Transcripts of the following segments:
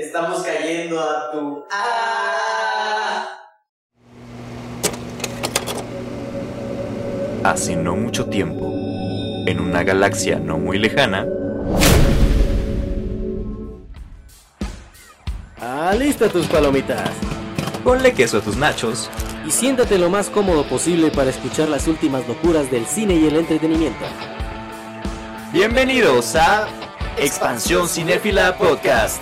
Estamos cayendo a tu... ¡Ah! Hace no mucho tiempo, en una galaxia no muy lejana, Alista tus palomitas ponle queso a tus nachos y siéntate lo más cómodo posible para escuchar las últimas locuras del cine y el entretenimiento. Bienvenidos a Expansión Cinéfila Podcast.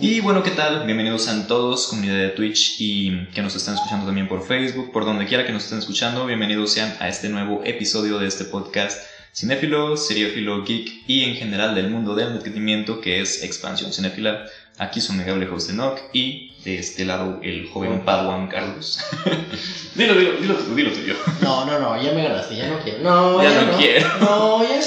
Y bueno, ¿qué tal? Bienvenidos a todos, comunidad de Twitch y que nos están escuchando también por Facebook, por donde quiera que nos estén escuchando. Bienvenidos sean a este nuevo episodio de este podcast cinéfilo, seriófilo, geek y en general del mundo del entretenimiento que es Expansión Cinéfila. Aquí su amigable host Enoch y de este lado el joven Padawan Carlos. dilo, dilo, dilo tú, dilo tuyo. No, no, no, ya me ganaste, ya no quiero. No, Ya ya, no no, quiero. No, ya.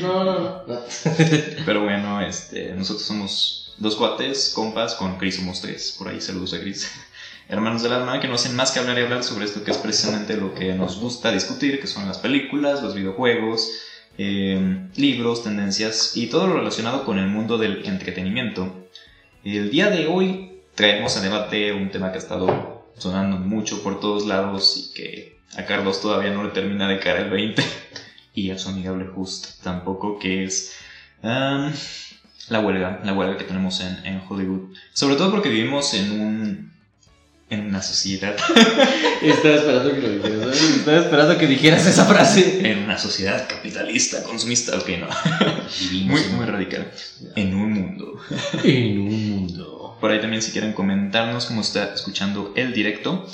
No, no, no. no. Pero bueno, este, nosotros somos dos cuates, compas, con Chris somos tres. Por ahí saludos a Chris. Hermanos del alma que no hacen más que hablar y hablar sobre esto que es precisamente lo que nos gusta discutir, que son las películas, los videojuegos, eh, libros, tendencias y todo lo relacionado con el mundo del entretenimiento. El día de hoy traemos a debate un tema que ha estado sonando mucho por todos lados y que a Carlos todavía no le termina de caer el 20 y a su amigable Just tampoco, que es um, la huelga, la huelga que tenemos en, en Hollywood. Sobre todo porque vivimos en un en una sociedad, Estaba esperando que lo dijeras. Estaba esperando que dijeras esa frase. en una sociedad capitalista, consumista, ok, no, Vivimos muy, muy radical, en un mundo. en un mundo. Por ahí también si quieren comentarnos cómo está escuchando el directo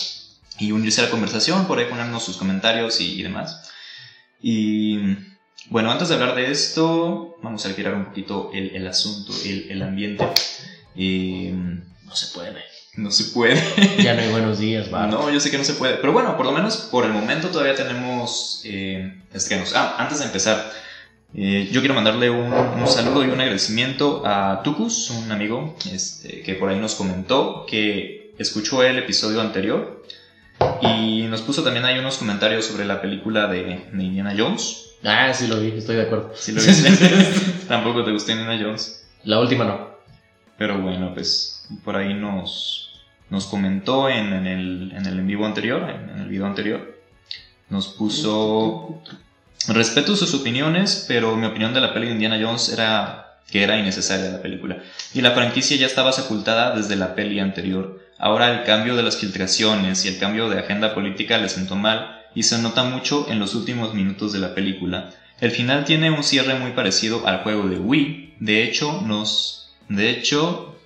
y unirse a la conversación, por ahí ponernos sus comentarios y, y demás. Y bueno, antes de hablar de esto, vamos a girar un poquito el, el asunto, el, el ambiente. Y, No se puede. no se puede. Ya no hay buenos días, va. No, yo sé que no se puede. Pero bueno, por lo menos por el momento todavía tenemos eh, estrenos. Ah, antes de empezar, eh, yo quiero mandarle un, un saludo y un agradecimiento a Tucus, un amigo este, que por ahí nos comentó que escuchó el episodio anterior y nos puso también ahí unos comentarios sobre la película de, de Indiana Jones. Ah, sí lo vi, estoy de acuerdo. Lo tampoco te gusta Indiana Jones. La última no. Pero bueno, pues por ahí nos, nos comentó en, en el, en el en vivo anterior, en, en el video anterior. Nos puso... Respeto sus opiniones, pero mi opinión de la peli de Indiana Jones era que era innecesaria la película. Y la franquicia ya estaba sepultada desde la peli anterior. Ahora el cambio de las filtraciones y el cambio de agenda política le sentó mal y se nota mucho en los últimos minutos de la película. El final tiene un cierre muy parecido al juego de Wii. De hecho, nos de hecho,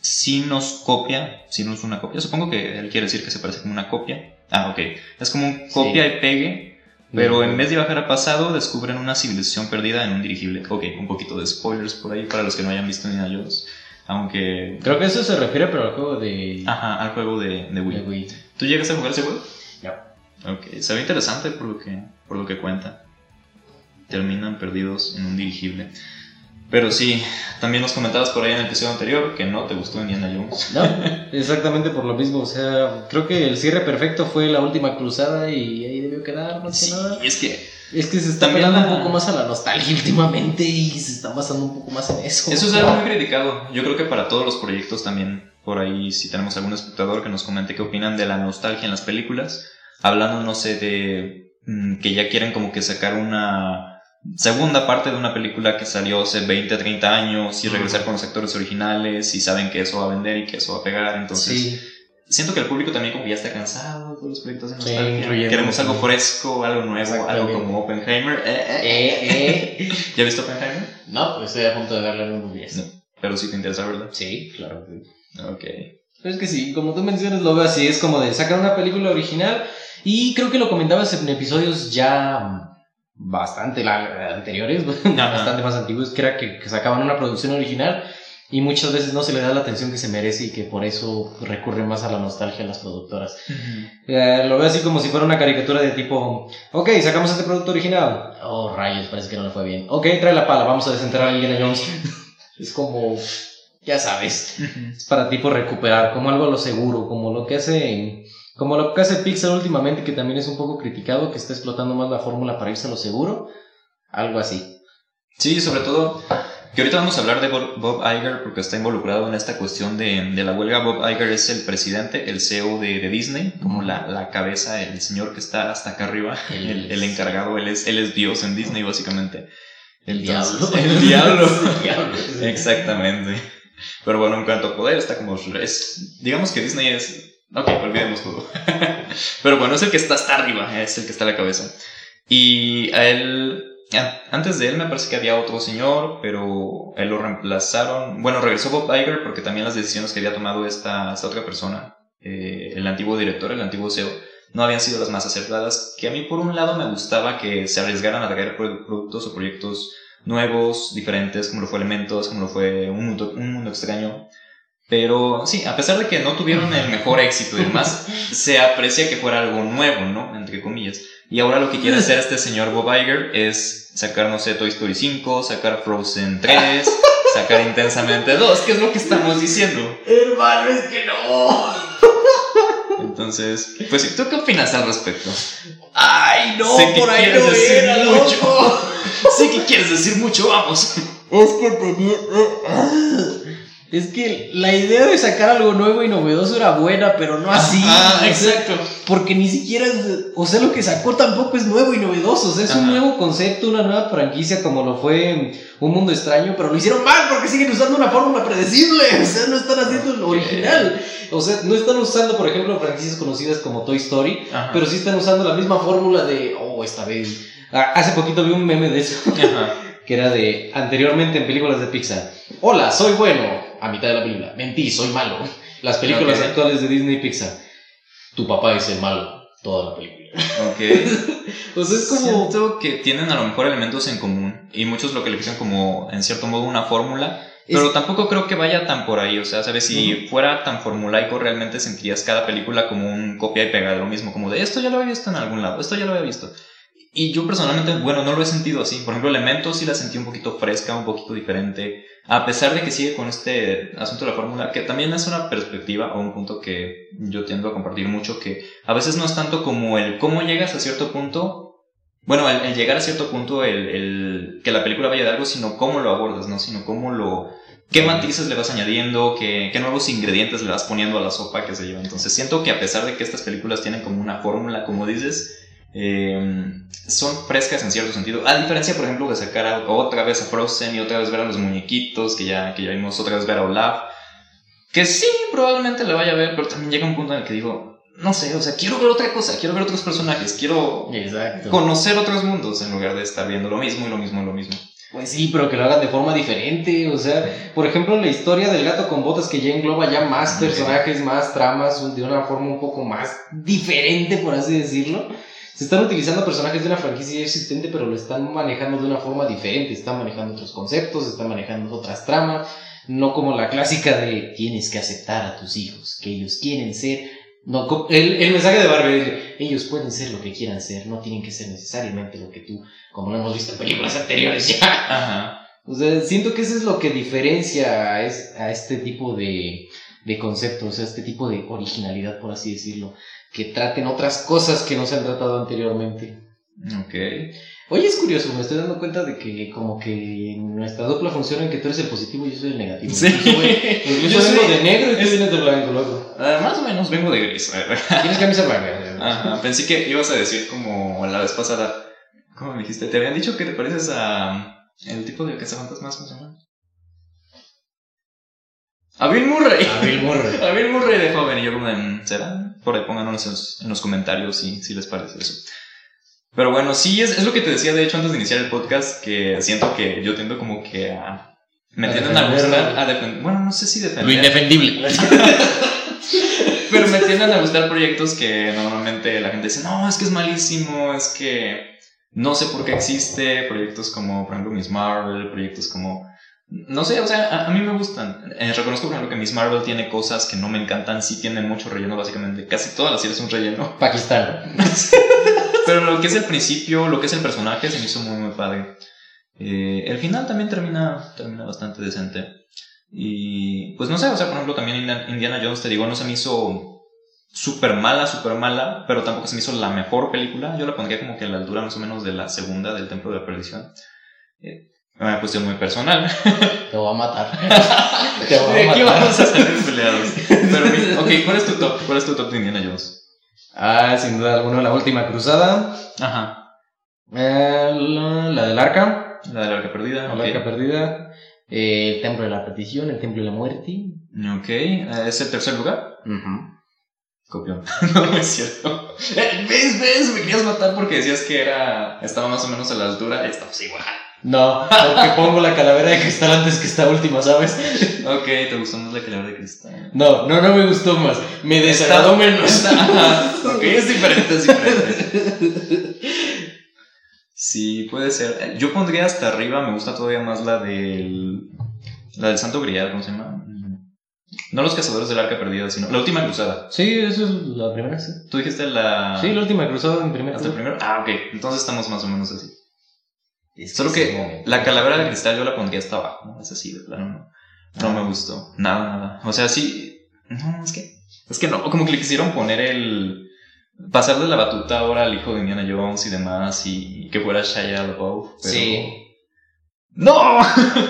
sí nos copia, sí nos una copia. Supongo que él quiere decir que se parece como una copia. Ah, ok. Es como un copia y pegue, pero en vez de bajar a pasado, descubren una civilización perdida en un dirigible. Ok, un poquito de spoilers por ahí para los que no hayan visto Indiana Jones. Aunque. Creo que eso se refiere, pero al juego de. Ajá, al juego de, de Wii. de Wii. ¿Tú llegas a jugar ese juego? No. Ok, se ve interesante por lo que, por lo que cuenta. Terminan perdidos en un dirigible. Pero sí, también nos comentabas por ahí en el episodio anterior que no te gustó Indiana Jones. No, exactamente por lo mismo. O sea, creo que el cierre perfecto fue la última cruzada y ahí debió quedar, más que Sí, nada. es que Es que se está pegando la- un poco más a la nostalgia últimamente y se está basando un poco más en eso. eso es algo muy criticado. Yo creo que para todos los proyectos también, por ahí, si tenemos algún espectador que nos comente qué opinan de la nostalgia en las películas, hablando, no sé, de mm, que ya quieren como que sacar una segunda parte de una película que salió hace 20, 30 años y regresar con los actores originales y saben que eso va a vender y que eso va a pegar, entonces... Sí, siento que el público también como que ya está cansado de todos los proyectos de Sí, nostalgia. incluyendo- Queremos algo fresco, algo nuevo, algo como Oppenheimer. Eh, eh. eh, eh. ¿Ya viste Oppenheimer? No, pues estoy a punto de darle unos 10. No. Pero sí te interesa, ¿verdad? Sí, claro. que sí. Ok. Pero es que sí, como tú mencionas, lo veo así, es como de sacar una película original y creo que lo comentabas en episodios ya bastante la- anteriores, bastante más antiguos, que era que, que sacaban una producción original y muchas veces no se le da la atención que se merece y que por eso recurre más a la nostalgia a las productoras. Eh, lo veo así como si fuera una caricatura de tipo, ok, sacamos este producto original. Oh, rayos, parece que no le fue bien. Ok, trae la pala, vamos a desenterrar a Indiana Jones. es como, ya sabes, es para tipo recuperar, como algo a lo seguro, como lo que hace, como lo que hace Pixar últimamente, que también es un poco criticado, que está explotando más la fórmula para irse a lo seguro. Algo así. Sí, sobre todo que ahorita vamos a hablar de Bob Iger porque está involucrado en esta cuestión de, de la huelga. Bob Iger es el presidente, el CEO de, de Disney, como la, la cabeza, el señor que está hasta acá arriba, el, es- el encargado, él es, él es Dios en Disney básicamente. El Entonces, diablo. El diablo. El diablo. Exactamente. Pero bueno, en cuanto a poder, está como. Es, digamos que Disney es. Ok, olvidemos todo. Pero bueno, es el que está hasta arriba, es el que está a la cabeza. Y a él. a- Antes de él me parece que había otro señor, pero él lo reemplazaron. Bueno, regresó Bob Iger porque también las decisiones que había tomado esta, esta otra persona, eh, el antiguo director, el antiguo CEO, no habían sido las más acertadas. Que a mí, por un lado, me gustaba que se arriesgaran a traer pro- productos o proyectos nuevos, diferentes, como lo fue Elementos, como lo fue Un Mundo, un mundo Extraño. Pero sí, a pesar de que no tuvieron el mejor éxito y demás, se aprecia que fuera algo nuevo, ¿no? Entre comillas. Y ahora lo que quiere hacer este señor Bob Iger es sacar, no sé, Toy Story 5, sacar Frozen 3, sacar Intensamente 2, que es lo que estamos diciendo. Hermano, es que no. Entonces, pues, ¿tú qué opinas al respecto? Ay, no, Sé que por ahí quieres no decir era, mucho. loco. Sé que quieres decir mucho, vamos. Es que tenía. Es que la idea de sacar algo nuevo y novedoso era buena, pero no así. Ah, exacto. Porque ni siquiera. O sea, lo que sacó tampoco es nuevo y novedoso. O sea, es un nuevo concepto, una nueva franquicia como lo fue Un Mundo Extraño, pero lo hicieron mal porque siguen usando una fórmula predecible. O sea, no están haciendo lo original. O sea, no están usando, por ejemplo, franquicias conocidas como Toy Story, Ajá. pero sí están usando la misma fórmula de. Oh, esta vez. Ah, Hace poquito vi un meme de eso. Ajá. que era de anteriormente en películas de Pixar. Hola, soy bueno. A mitad de la película. Mentí, soy malo. Las películas Ok. actuales de Disney y Pixar. Tu papá es el malo. Toda la película. Ok. O sea, es como. Siento que tienen a lo mejor elementos en común y muchos lo que le dicen como en cierto modo una fórmula, Es- pero tampoco creo que vaya tan por ahí, o sea, sabes, si fuera tan formulaico realmente sentirías cada película como un copia y pega de lo mismo, como de esto ya lo había visto en algún lado, esto ya lo había visto. Y yo personalmente, bueno, no lo he sentido así. Por ejemplo, Elementos sí la sentí un poquito fresca, un poquito diferente. A pesar de que sigue con este asunto de la fórmula, que también es una perspectiva o un punto que yo tiendo a compartir mucho, que a veces no es tanto como el cómo llegas a cierto punto, bueno, el, el llegar a cierto punto, el, el que la película vaya de algo, sino cómo lo abordas, ¿no? Sino cómo lo... qué matices le vas añadiendo, qué, qué nuevos ingredientes le vas poniendo a la sopa que se lleva. Entonces siento que a pesar de que estas películas tienen como una fórmula, como dices, eh, son frescas en cierto sentido. A diferencia, por ejemplo, de sacar a- otra vez a Frozen y otra vez ver a los muñequitos, que ya, que ya vimos otra vez ver a Olaf. Que sí, probablemente le vaya a ver, pero también llega un punto en el que digo, no sé, o sea, quiero ver otra cosa, quiero ver otros personajes, quiero Exacto. conocer otros mundos en lugar de estar viendo lo mismo y lo mismo y lo mismo. Pues sí, pero que lo hagan de forma diferente. O sea, por ejemplo, la historia del gato con botas que ya engloba ya más personajes, más tramas, de una forma un poco más diferente, por así decirlo. Se están utilizando personajes de una franquicia ya existente, pero lo están manejando de una forma diferente. Están manejando otros conceptos, están manejando otras tramas. No como la clásica de tienes que aceptar a tus hijos, que ellos quieren ser. No, el, el mensaje de Barbie es, ellos pueden ser lo que quieran ser, no tienen que ser necesariamente lo que tú, como lo hemos visto en películas anteriores ya. Ajá. O sea, siento que eso es lo que diferencia a, es- a este tipo de, de conceptos, a este tipo de originalidad, por así decirlo, que traten otras cosas que no se han tratado anteriormente. Ok. Oye, es curioso, me estoy dando cuenta de que como que nuestra dupla funciona en que tú eres el positivo y yo soy el negativo. Sí. Incluso, Yo vengo soy- de negro y tú es- vienes de blanco, loco. Ah, más o menos vengo de gris. Tienes camisa blanca. Ajá, pensé que ibas a decir como la vez pasada. ¿Cómo me dijiste? Te habían dicho que te pareces a. El tipo de cazafantasmas, ¿cómo se llama? A Bill Murray. A Bill Murray. A Bill Murray de joven. Y yo como de, "Mm, ¿será? Por ahí pónganos en los, en los comentarios si, si les parece eso. Pero bueno, sí, es, es lo que te decía de hecho antes de iniciar el podcast, que siento que yo tiendo como que a... Me tienden a gustar, a defender... Bueno, no sé si defender. Lo indefendible. Pero me tienden a gustar proyectos que normalmente la gente dice, no, es que es malísimo, es que no sé por qué existe. Proyectos como, por ejemplo, Miss Marvel, proyectos como... No sé, o sea, a, a mí me gustan. Eh, reconozco, por ejemplo, que Miss Marvel tiene cosas que no me encantan, sí tiene mucho relleno, básicamente. Casi todas las series son relleno. Pakistán. Pero lo que es el principio, lo que es el personaje, se me hizo muy, muy padre. Eh, el final también termina, termina bastante decente. Y pues no sé, o sea, por ejemplo, también Indiana- Indiana Jones, te digo, no se me hizo súper mala, súper mala, pero tampoco se me hizo la mejor película. Yo la pondría como que a la altura más o menos de la segunda del Templo de la Perdición. Eh, una cuestión muy personal. Te voy a matar. Te voy aquí vamos a salir peleados. Pero, ok, ¿cuál es tu top? ¿Cuál es tu top de Indiana Jones? Ah, sin duda alguna, la última cruzada. Ajá. Eh, la, la del arca. La de la arca perdida. La arca perdida. Eh, el templo de la perdición, el templo de la muerte. Ok, eh, ¿es el tercer lugar? Ujú. Copión. no, no es cierto. Eh, ¿Ves, ves? Me querías matar porque decías que era. Estaba más o menos a la altura. Estamos igual. No, porque pongo la calavera de cristal antes que esta última, ¿sabes? Ok, ¿te gustó más la calavera de cristal? No, no, no me gustó más. Me desagradó menos. Ok, es diferente, es diferente. Sí, puede ser. Yo pondría hasta arriba, me gusta todavía más la del. La del Santo Grial, ¿cómo se llama? No los cazadores del arca perdida, sino. La última cruzada. Sí, eso es la primera, sí. Tú dijiste la. Sí, la última cruzada en primera. ¿Hasta el primero? Ah, ok. Entonces estamos más o menos así. Es Solo que la calavera de cristal yo la pondría hasta abajo, ¿no? Es así, de plano, no. No me gustó. Nada, nada. O sea, sí. No, es que. Es que no, como que le quisieron poner el. Pasar de la batuta ahora al hijo de Indiana Jones y demás, y que fuera Shia LaBeouf. pero- Sí. ¡No!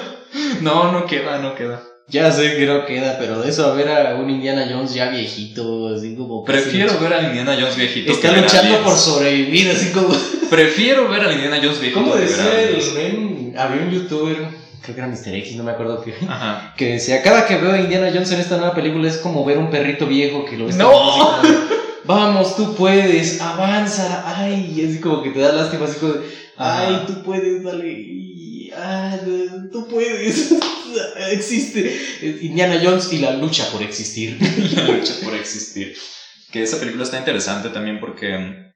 no, no queda, no queda. Ya sé que no queda, pero de eso a ver a un Indiana Jones ya viejito, así como. Prefiero ver al Indiana Jones viejito. Está a luchando por sobrevivir, así como. Prefiero ver al Indiana Jones viejito. ¿Cómo a decía el men? Había un youtuber, creo que era Mr. X, no me acuerdo qué. Ajá. Que decía, cada que veo a Indiana Jones en esta nueva película es como ver un perrito viejo que lo está ¡No! así como de, Vamos, tú puedes, avanza, ay, y así como que te da lástima, así como de, ay, Ajá. tú puedes, dale, ah, tú puedes, existe Indiana Jones y la lucha por existir. la lucha por existir. Que esa película está interesante también porque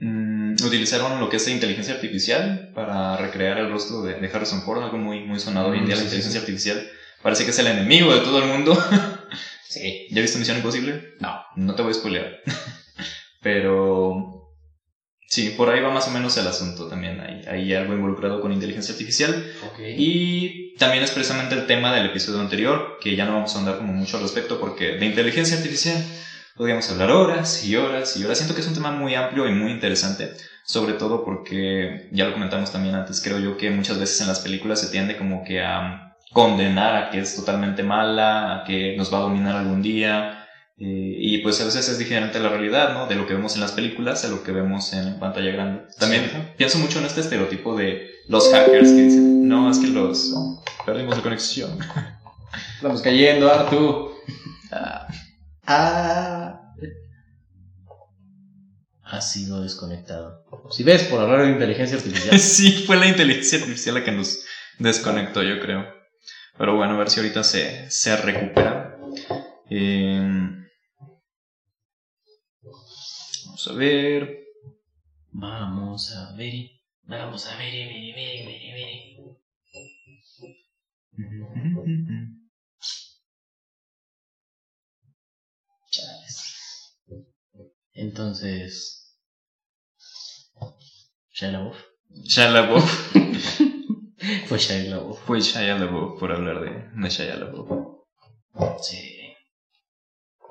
mm, utilizaron lo que es inteligencia artificial para recrear el rostro de, de Harrison Ford, algo muy, muy sonado hoy en Mm, día, la sí, inteligencia artificial. Parece que es el enemigo de todo el mundo. Sí. ¿Ya viste Misión Imposible? No. No te voy a spoilear. Pero sí, por ahí va más o menos el asunto también. Hay, hay algo involucrado con inteligencia artificial. Y también es precisamente el tema del episodio anterior, que ya no vamos a andar como mucho al respecto, porque de inteligencia artificial podríamos hablar horas y horas y horas. Siento que es un tema muy amplio y muy interesante, sobre todo porque, ya lo comentamos también antes, creo yo que muchas veces en las películas se tiende como que a condenar a que es totalmente mala, a que nos va a dominar algún día. Eh, y pues a veces es diferente a la realidad, ¿no? De lo que vemos en las películas a lo que vemos en pantalla grande. También Sí. pienso mucho en este estereotipo de los hackers que dicen, no, es que los... oh, perdimos la conexión. Estamos cayendo, Artu. Ah, Ah. Ha sido desconectado. Si ves, por hablar de inteligencia artificial. sí, fue la inteligencia artificial la que nos desconectó, yo creo. Pero bueno, a ver si ahorita se, se recupera. Eh, vamos a ver. Vamos a ver. Vamos a ver, ver, ver, ver, ver. Chales. Entonces. Shia LaBeouf. Shia LaBeouf. Fue Shia LaBeouf. Fue Shia LaBeouf por hablar de, de Shia LaBeouf. Sí.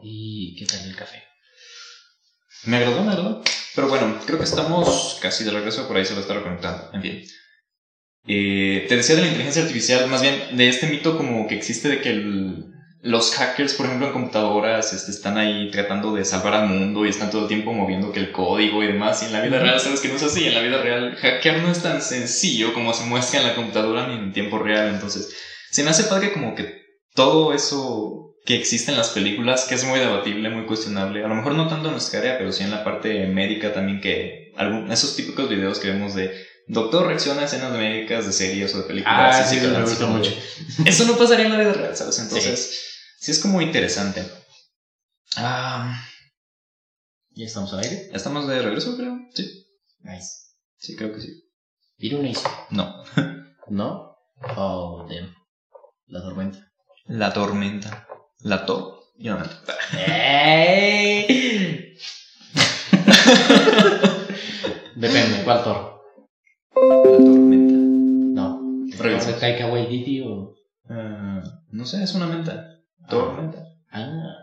¿Y qué tal el café? Me agradó, me agradó. Pero bueno, creo que estamos casi de regreso, por ahí se va a estar conectando. En fin. Eh, te decía de la inteligencia artificial, más bien de este mito como que existe de que el- los hackers, por ejemplo, en computadoras, este, están ahí tratando de salvar al mundo y están todo el tiempo moviendo que el código y demás. Y en la vida real, sabes que no es así. En la vida real, hackear no es tan sencillo como se muestra en la computadora ni en tiempo real. Entonces, se me hace padre como que todo eso que existe en las películas, que es muy debatible, muy cuestionable, a lo mejor no tanto en nuestra área, pero sí en la parte médica también, que algún, esos típicos videos que vemos de doctor reacciona a escenas médicas de series o de películas. Ah, sí, me gusta mucho. Eso no pasaría en la vida real, ¿sabes? Entonces, sí, es como interesante. Ah, ¿Ya estamos al aire? ¿ya ¿Estamos de regreso, creo? Sí, Nice. sí, creo que sí. No, ¿No? Oh, damn. La tormenta. la tormenta. La to. y una. ¡Ey! Depende, ¿cuál Thor? La tormenta. No. ¿De Taika Waititi o...? Ah, no sé, es una menta. Tormenta. Ah.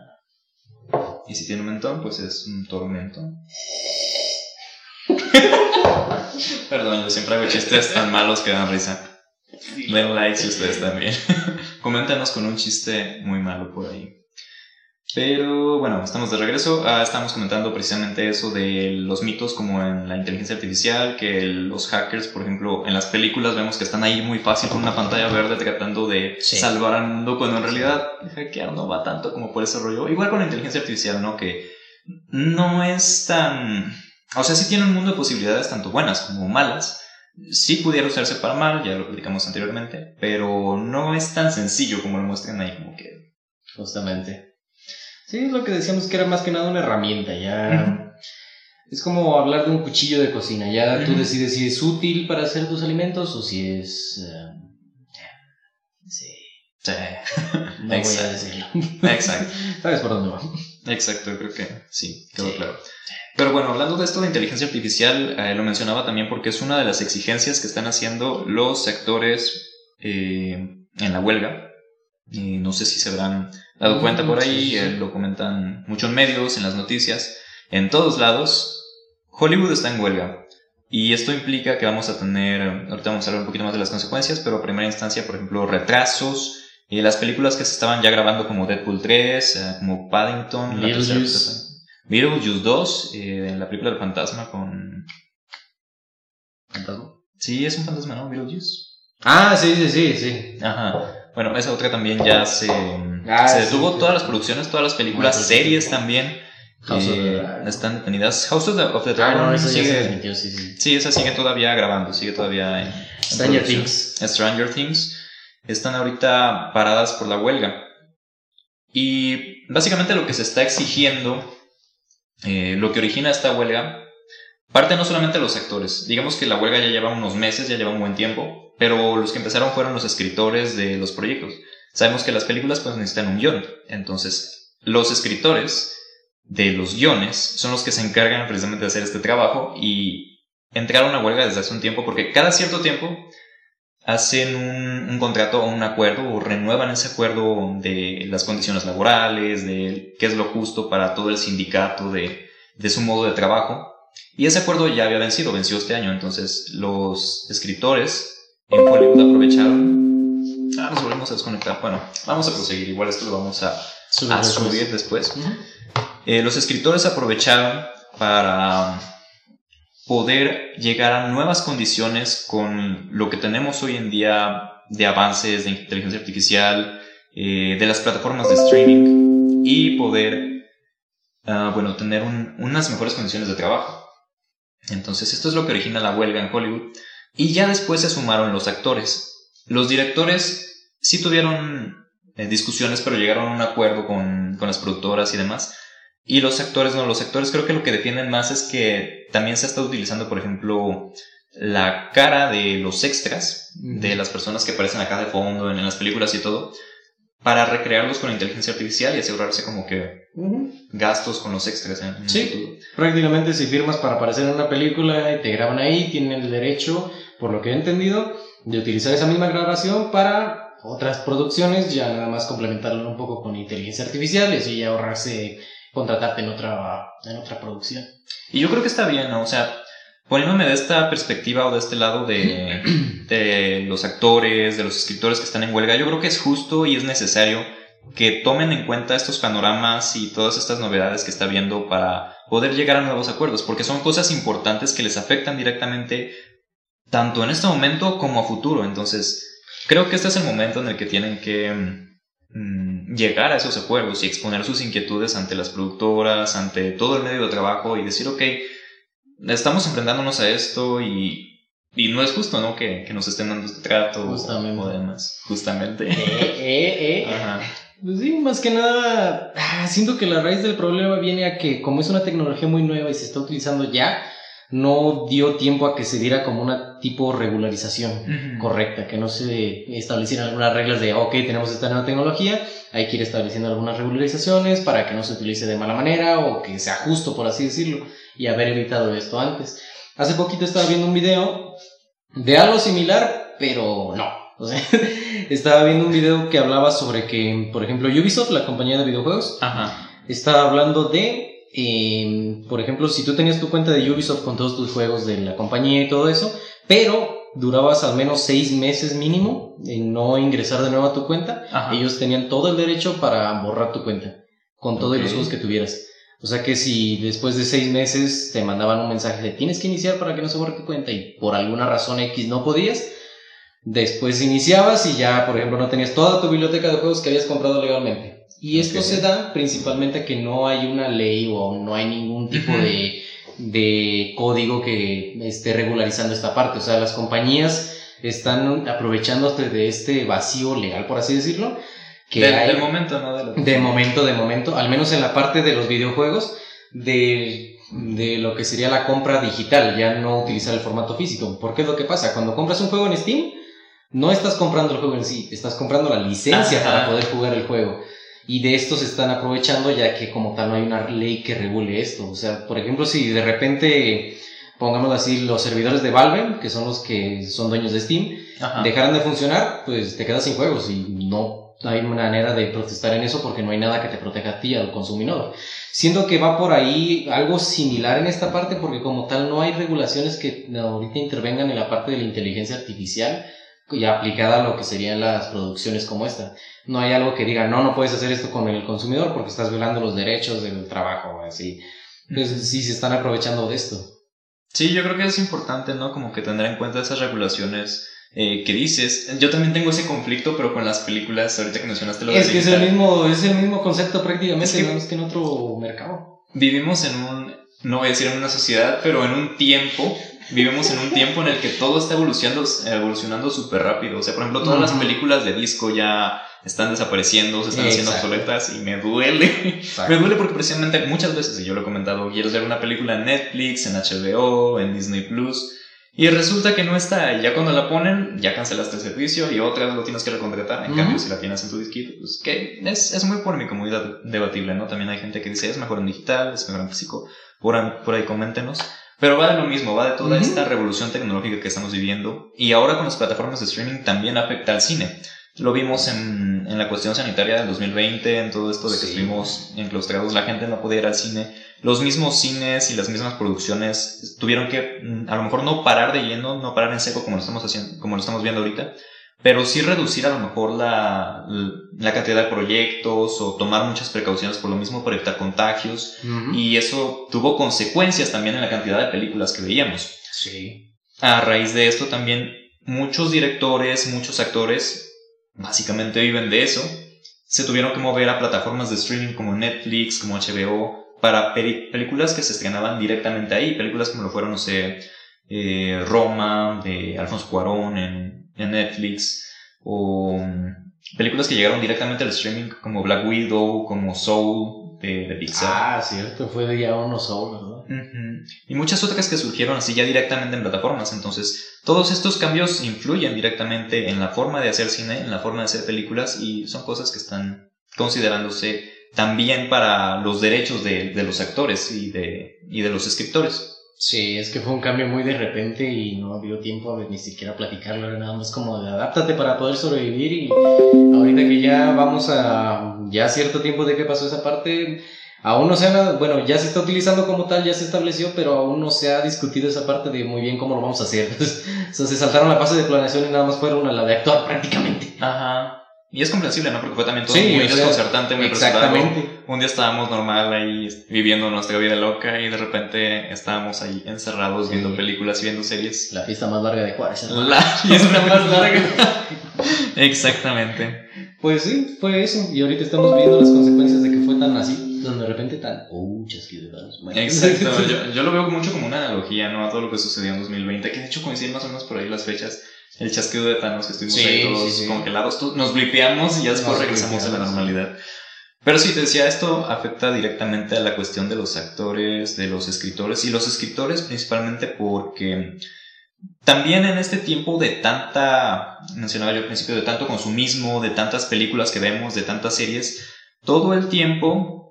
Y si tiene un mentón, pues es un tormento. Perdón, yo siempre hago chistes tan malos que dan risa. Den like si ustedes también. Coméntanos con un chiste muy malo por ahí. Pero bueno, estamos de regreso. Ah, estamos comentando precisamente eso de los mitos como en la inteligencia artificial, que los hackers, por ejemplo, en las películas vemos que están ahí muy fácil con una pantalla verde tratando de Sí. salvar al mundo, cuando en realidad hackear no va tanto como por ese rollo. Igual con la inteligencia artificial, ¿no? Que no es tan... O sea, sí tiene un mundo de posibilidades tanto buenas como malas. Sí pudiera usarse para mal, ya lo platicamos anteriormente, pero no es tan sencillo como lo muestran ahí, como que... Justamente. Sí, es lo que decíamos que era más que nada una herramienta, ya... Es como hablar de un cuchillo de cocina, ya tú decides si es útil para hacer tus alimentos o si es... sí, Sí. no voy a decirlo. Exacto. ¿Sabes por dónde va? Exacto, creo que sí, quedó Sí. claro. Pero bueno, hablando de esto de inteligencia artificial, eh, lo mencionaba también porque es una de las exigencias que están haciendo los sectores eh, en la huelga. Y no sé si se habrán dado Mm, cuenta por ahí, eh, lo comentan mucho en medios, en las noticias, en todos lados. Hollywood está en huelga. Y esto implica que vamos a tener, ahorita vamos a hablar un poquito más de las consecuencias, pero a primera instancia, por ejemplo, retrasos. Y las películas que se estaban ya grabando como Deadpool 3, eh, como Paddington, Beetlejuice. Beetlejuice 2, eh, en la película del fantasma con... Sí, es un fantasma, ¿no? Beetlejuice. Ah, sí, sí, sí, sí. Ajá. Bueno, esa otra también ya se, Ah, se sí, detuvo. sí. todas las producciones, todas las películas, Ah, sí, sí. series también House of the eh, están detenidas. House of the, of the Ah, Dragon no, eso ya se sigue, desmintió, sí, sí. sí, esa sigue todavía grabando, sigue todavía en, en Stranger producción. Things. Stranger Things están ahorita paradas por la huelga. Y básicamente lo que se está exigiendo, eh, lo que origina esta huelga, parte no solamente de los actores. Digamos que la huelga ya lleva unos meses, ya lleva un buen tiempo, pero los que empezaron fueron los escritores de los proyectos. Sabemos que las películas pues necesitan un guion, entonces los escritores de los guiones son los que se encargan precisamente de hacer este trabajo y entraron a huelga desde hace un tiempo porque cada cierto tiempo hacen un, un contrato o un acuerdo o renuevan ese acuerdo de las condiciones laborales, de qué es lo justo para todo el sindicato, de, de su modo de trabajo. Y ese acuerdo ya había vencido, venció este año. Entonces los escritores en Hollywood aprovecharon. Ah, nos volvemos a desconectar. Bueno, vamos a proseguir. Igual esto lo vamos a, a subir después. Eh, los escritores aprovecharon para poder llegar a nuevas condiciones con lo que tenemos hoy en día de avances de inteligencia artificial, eh, de las plataformas de streaming y poder, ah, bueno, tener un- unas mejores condiciones de trabajo. Entonces esto es lo que origina la huelga en Hollywood y ya después se sumaron los actores. Los directores sí tuvieron eh, discusiones, pero llegaron a un acuerdo con, con las productoras y demás. Y los actores no, los actores creo que lo que defienden más es que también se está utilizando, por ejemplo, la cara de los extras, de las personas que aparecen acá de fondo en, en las películas y todo, para recrearlos con inteligencia artificial y asegurarse como que gastos con los extras en, en un Sí. Prácticamente si firmas para aparecer en una película y te graban ahí, tienen el derecho, por lo que he entendido, de utilizar esa misma grabación para otras producciones, ya nada más complementarlo un poco con inteligencia artificial y así ya ahorrarse contratarte en otra, en otra producción. Y yo creo que está bien, ¿no? O sea, poniéndome de esta perspectiva o de este lado de, de los actores, de los escritores que están en huelga, yo creo que es justo y es necesario que tomen en cuenta estos panoramas y todas estas novedades que está viendo para poder llegar a nuevos acuerdos, porque son cosas importantes que les afectan directamente tanto en este momento como a futuro. Entonces, creo que este es el momento en el que tienen que mm, llegar a esos acuerdos y exponer sus inquietudes ante las productoras, ante todo el medio de trabajo y decir, ok, estamos enfrentándonos a esto y, y no es justo, ¿no? Que, que nos estén dando este trato Justamente. o demás. Justamente. Eh, eh, eh. Ajá. Pues sí, más que nada, ah, siento que la raíz del problema viene a que como es una tecnología muy nueva y se está utilizando ya, no dio tiempo a que se diera como una tipo regularización correcta, que no se establecieran algunas reglas de, ok, tenemos esta nueva tecnología, hay que ir estableciendo algunas regularizaciones para que no se utilice de mala manera o que sea justo, por así decirlo, y haber evitado esto antes. Hace poquito estaba viendo un video de algo similar, pero no. O sea, estaba viendo un video que hablaba sobre que, por ejemplo, Ubisoft, la compañía de videojuegos, Ajá. Está hablando de, eh, por ejemplo, si tú tenías tu cuenta de Ubisoft con todos tus juegos de la compañía y todo eso, pero durabas al menos seis meses mínimo en no ingresar de nuevo a tu cuenta, Ajá. ellos tenían todo el derecho para borrar tu cuenta con todos los juegos que tuvieras. O sea que si después de seis meses te mandaban un mensaje de tienes que iniciar para que no se borre tu cuenta y por alguna razón X no podías, después iniciabas y ya, por ejemplo, no tenías toda tu biblioteca de juegos que habías comprado legalmente. Y esto se da principalmente a que no hay una ley o no hay ningún tipo de, de código que esté regularizando esta parte. O sea, las compañías están aprovechándose de este vacío legal, por así decirlo. Que Del, hay- del momento, ¿no? De, de momento, de momento, al menos en la parte de los videojuegos, de, de lo que sería la compra digital, ya no utilizar el formato físico. Porque es lo que pasa, cuando compras un juego en Steam, no estás comprando el juego en sí, estás comprando la licencia Ajá. para poder jugar el juego. Y de esto se están aprovechando ya que como tal no hay una ley que regule esto. O sea, por ejemplo, si de repente, pongámoslo así, los servidores de Valve, que son los que son dueños de Steam, Ajá. dejaran de funcionar, pues te quedas sin juegos y no hay manera de protestar en eso porque no hay nada que te proteja a ti, al consumidor. Siento que va por ahí algo similar en esta parte porque como tal no hay regulaciones que ahorita intervengan en la parte de la inteligencia artificial y aplicada a lo que serían las producciones como esta. No hay algo que diga, no, no puedes hacer esto con el consumidor porque estás violando los derechos del trabajo, así. Entonces sí se están aprovechando de esto. Sí, yo creo que es importante, ¿no? Como que tener en cuenta esas regulaciones eh, que dices. Yo también tengo ese conflicto, pero con las películas, ahorita que mencionaste lo de Es que es el mismo, es el mismo concepto prácticamente, Es que- que en otro mercado. Vivimos en un, no voy a decir en una sociedad, pero en un tiempo, vivimos en un tiempo en el que todo está evolucionando evolucionando súper rápido. O sea, por ejemplo, todas las películas de disco ya están desapareciendo, se están haciendo obsoletas y me duele. Me duele porque precisamente muchas veces, y yo lo he comentado, quieres ver una película en Netflix, en HBO, en Disney Plus, y resulta que no está. Ya cuando la ponen, ya cancelaste el servicio y otra vez lo tienes que recontratar. En cambio, si la tienes en tu disquito, pues que es, es muy por mi comodidad debatible, ¿no? También hay gente que dice es mejor en digital, es mejor en físico. Por, por ahí coméntenos. Pero va de lo mismo, va de toda Ujú. esta revolución tecnológica que estamos viviendo. Y ahora con las plataformas de streaming también afecta al cine. Lo vimos en, en la cuestión sanitaria del 2020, en todo esto de que Sí. estuvimos enclaustrados, la gente no podía ir al cine. Los mismos cines y las mismas producciones tuvieron que, mm, a lo mejor no parar de lleno, no parar en seco como lo estamos haciendo, como lo estamos viendo ahorita, pero sí reducir a lo mejor la, la cantidad de proyectos o tomar muchas precauciones por lo mismo para evitar contagios. Y eso tuvo consecuencias también en la cantidad de películas que veíamos. Sí. A raíz de esto también muchos directores, muchos actores, básicamente viven de eso. Se tuvieron que mover a plataformas de streaming como Netflix, como HBO, para películas que se estrenaban directamente ahí. Películas como lo fueron, no sé, eh, Roma, de Alfonso Cuarón en, en Netflix, o mm, películas que llegaron directamente al streaming como Black Widow, como Soul de, de Pixar. Ah, cierto, fue de ya uno solo, ¿verdad? Y muchas otras que surgieron así ya directamente en plataformas. Entonces, todos estos cambios influyen directamente en la forma de hacer cine, en la forma de hacer películas y son cosas que están considerándose también para los derechos de, de los actores y de, y de los escritores. Sí, es que fue un cambio muy de repente y no dio tiempo de ni siquiera platicarlo, era nada más como de adáptate para poder sobrevivir y ahorita que ya vamos a ya cierto tiempo de que pasó esa parte, aún no se ha, bueno, ya se está utilizando como tal, ya se estableció, pero aún no se ha discutido esa parte de muy bien cómo lo vamos a hacer. Entonces, se saltaron la fase de planeación y nada más fueron a la de actuar prácticamente. Ajá. Y es comprensible, ¿no? Porque fue también todo Sí, muy desconcertante, muy. Exactamente. Un día estábamos normal ahí viviendo nuestra vida loca y de repente estábamos ahí encerrados Sí. viendo películas y viendo series. La fiesta más larga de Juárez. hermano. La fiesta más larga. Exactamente. Pues sí, fue eso. Y ahorita estamos viendo las consecuencias de que fue tan así, donde de repente tan, oh. Exacto. Yo, yo lo veo mucho como una analogía, ¿no? A todo lo que sucedió en 2020, que de hecho coinciden más o menos por ahí las fechas. El chasquido de Thanos, que estuvimos Sí, ahí todos sí, sí. congelados, tú- nos blipeamos y ya después Nos regresamos a la normalidad. Pero sí, te decía, esto afecta directamente a la cuestión de los actores, de los escritores, y los escritores principalmente porque también en este tiempo de tanta, mencionaba yo al principio, de tanto consumismo, de tantas películas que vemos, de tantas series, todo el tiempo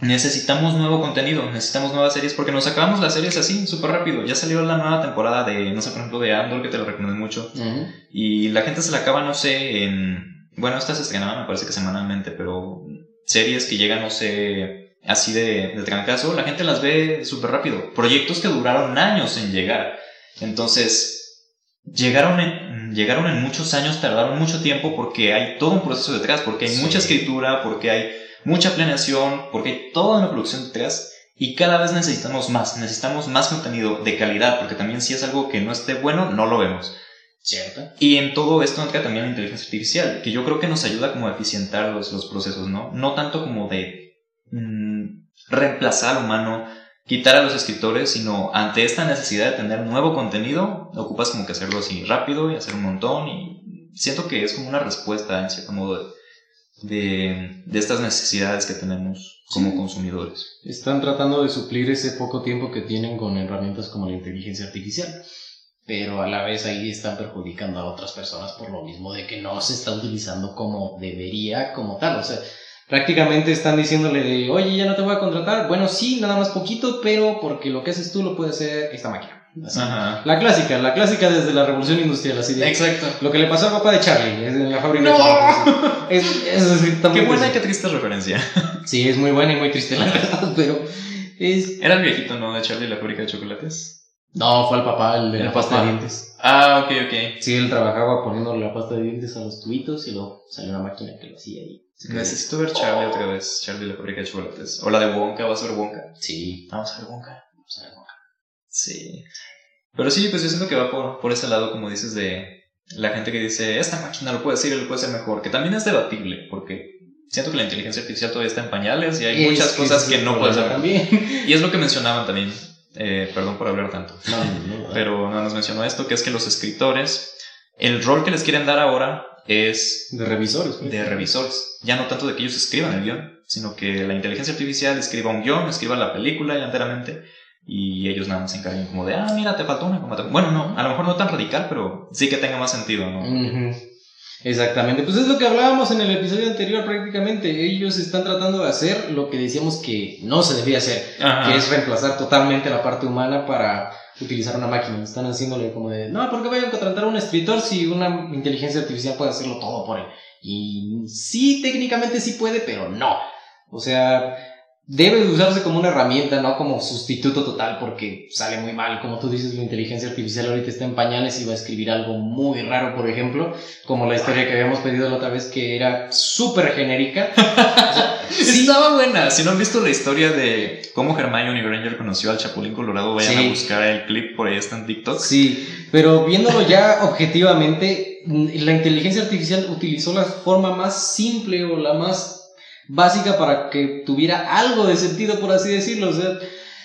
necesitamos nuevo contenido, necesitamos nuevas series, porque nos acabamos las series así, súper rápido. Ya salió la nueva temporada de, no sé, por ejemplo, de Andor, que te lo recomendé mucho, y la gente se la acaba, no sé, en... Bueno, esta se estrenaba, me parece que semanalmente, pero series que llegan, no sé, así de, de trancazo, la gente las ve súper rápido. Proyectos que duraron años en llegar. Entonces, llegaron en, llegaron en muchos años, tardaron mucho tiempo porque hay todo un proceso detrás, porque hay Sí. mucha escritura, porque hay mucha planeación, porque hay toda una producción detrás. Y cada vez necesitamos más, necesitamos más contenido de calidad, porque también si es algo que no esté bueno, no lo vemos. ¿Cierto? Y en todo esto entra también la inteligencia artificial, que yo creo que nos ayuda como a eficientar los, los procesos, ¿no? No tanto como de mm, reemplazar al humano, quitar a los escritores, sino ante esta necesidad de tener nuevo contenido, ocupas como que hacerlo así rápido y hacer un montón y siento que es como una respuesta en cierto modo de, de, de estas necesidades que tenemos como Sí. consumidores. Están tratando de suplir ese poco tiempo que tienen con herramientas como la inteligencia artificial. Pero a la vez ahí están perjudicando a otras personas por lo mismo de que no se está utilizando como debería, como tal. O sea, prácticamente están diciéndole de, oye, ya no te voy a contratar. Bueno, sí, nada más poquito, pero porque lo que haces tú lo puede hacer esta máquina. Ajá. La clásica, la clásica desde la revolución industrial, así de... Exacto. Lo que le pasó al papá de Charlie, es en la fábrica ¡No! de Charlie. Es, es, es Qué buena y qué triste referencia. Sí, es muy buena y muy triste, la verdad, pero es... Era el viejito, ¿no? De Charlie y la fábrica de chocolates. No, fue el papá, el de la pasta de dientes. Ah, ok, ok. Sí, él trabajaba poniéndole la pasta de dientes a los tubitos y luego salió una máquina que lo hacía ahí. Necesito ver Charlie otra vez. Charlie y la fábrica de chocolates. O la de Wonka, ¿vas a ver Wonka? Sí. Vamos a ver Wonka. o sea, no. Sí. Pero sí, pues yo siento que va por, por ese lado, como dices, de la gente que dice, esta máquina lo puede hacer y lo puede hacer mejor. Que también es debatible, porque siento que la inteligencia artificial todavía está en pañales y hay muchas cosas que no puede hacer. También. Y es lo que mencionaban también. Eh, perdón por hablar tanto. No, no, no. Pero no nos mencionó esto, que es que los escritores, el rol que les quieren dar ahora es De revisores. pues. de revisores. Ya no tanto de que ellos escriban el guion, sino que la inteligencia artificial escriba un guion, escriba la película ya enteramente y ellos nada más se encarguen como de, ah, mira, te faltó una coma. Bueno, no, a lo mejor no tan radical, pero sí que tenga más sentido, ¿no? Exactamente, pues es lo que hablábamos en el episodio anterior prácticamente. Ellos están tratando de hacer lo que decíamos que no se debía hacer, Ajá. que es reemplazar totalmente la parte humana para utilizar una máquina. Están haciéndole como de, no, ¿por qué voy a contratar a un escritor si una inteligencia artificial puede hacerlo todo por él? Y sí, técnicamente sí puede, pero no. O sea, debe de usarse como una herramienta, no como sustituto total, porque sale muy mal. Como tú dices, la inteligencia artificial ahorita está en pañales y va a escribir algo muy raro, por ejemplo, como la historia que habíamos pedido la otra vez, que era súper genérica. Sí, Estaba buena. Si no han visto la historia de cómo Hermione Granger conoció al Chapulín Colorado, vayan Sí. a buscar el clip, por ahí está en TikTok. Sí, pero viéndolo ya objetivamente, la inteligencia artificial utilizó la forma más simple o la más básica para que tuviera algo de sentido, por así decirlo. O sea,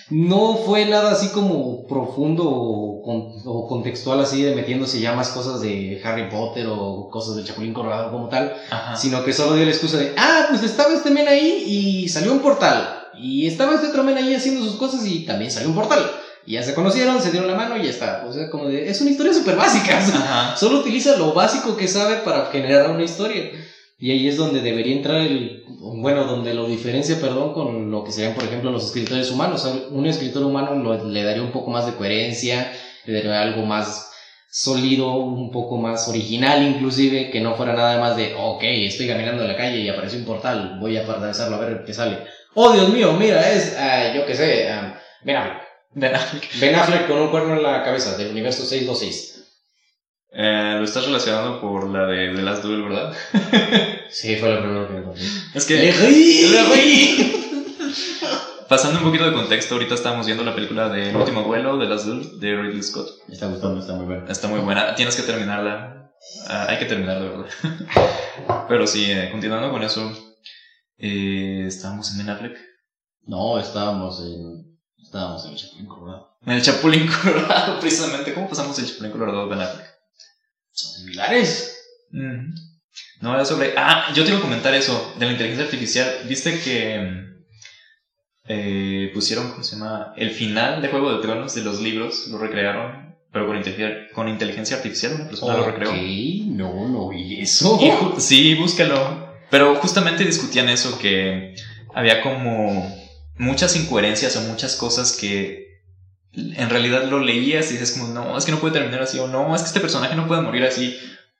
no fue nada así como profundo o, con- o contextual, así de metiéndose ya más cosas de Harry Potter o cosas del Chapulín Colorado como tal, Ajá. sino que solo dio la excusa de, ah, pues estaba este men ahí y salió un portal. Y estaba este otro men ahí haciendo sus cosas y también salió un portal. Y ya se conocieron, se dieron la mano y ya está. O sea, como de, es una historia súper básica. o sea. Solo utiliza lo básico que sabe para generar una historia. Y ahí es donde debería entrar el, bueno, donde lo diferencia, perdón, con lo que serían, por ejemplo, los escritores humanos. Un escritor humano lo- le daría un poco más de coherencia, le daría algo más sólido, un poco más original inclusive, que no fuera nada más de, ok, estoy caminando en la calle y apareció un portal, voy a atravesarlo a ver qué sale. Oh, Dios mío, mira, es, ah, yo qué sé, ah, Ben Affleck. Ben Affleck. Ben Affleck con un cuerno en la cabeza del universo 626. Eh, lo estás relacionando por la de The Last Duel, ¿verdad? Sí, fue lo primero que encontré. Es que... ¡Le reí! ¡Le reí! Pasando un poquito de contexto, ahorita estamos viendo la película de El último vuelo de Last Duel de Ridley Scott. Me está gustando, está muy bueno. Está muy buena. Tienes que terminarla. Ah, hay que terminarla, ¿verdad? Pero sí, eh, continuando con eso. Eh, estábamos en Ben Affleck. No, estábamos en. Estábamos en el Chapulín Colorado. En el Chapulín Colorado, precisamente. ¿Cómo pasamos el Chapulín Colorado de Ben Affleck? Son similares. No, era sobre... Ah, yo te iba a comentar eso, de la inteligencia artificial. ¿Viste que eh, pusieron, ¿cómo se llama? El final de Juego de Tronos de los libros, lo recrearon, pero con, inteligencia- con inteligencia artificial, una persona lo recreó. Ok, no, no eso. Y ju- sí, búscalo. Pero justamente discutían eso, que había como muchas incoherencias o muchas cosas que en realidad lo leías y dices como, no, es que no puede terminar así, o no, es que este personaje no puede morir así.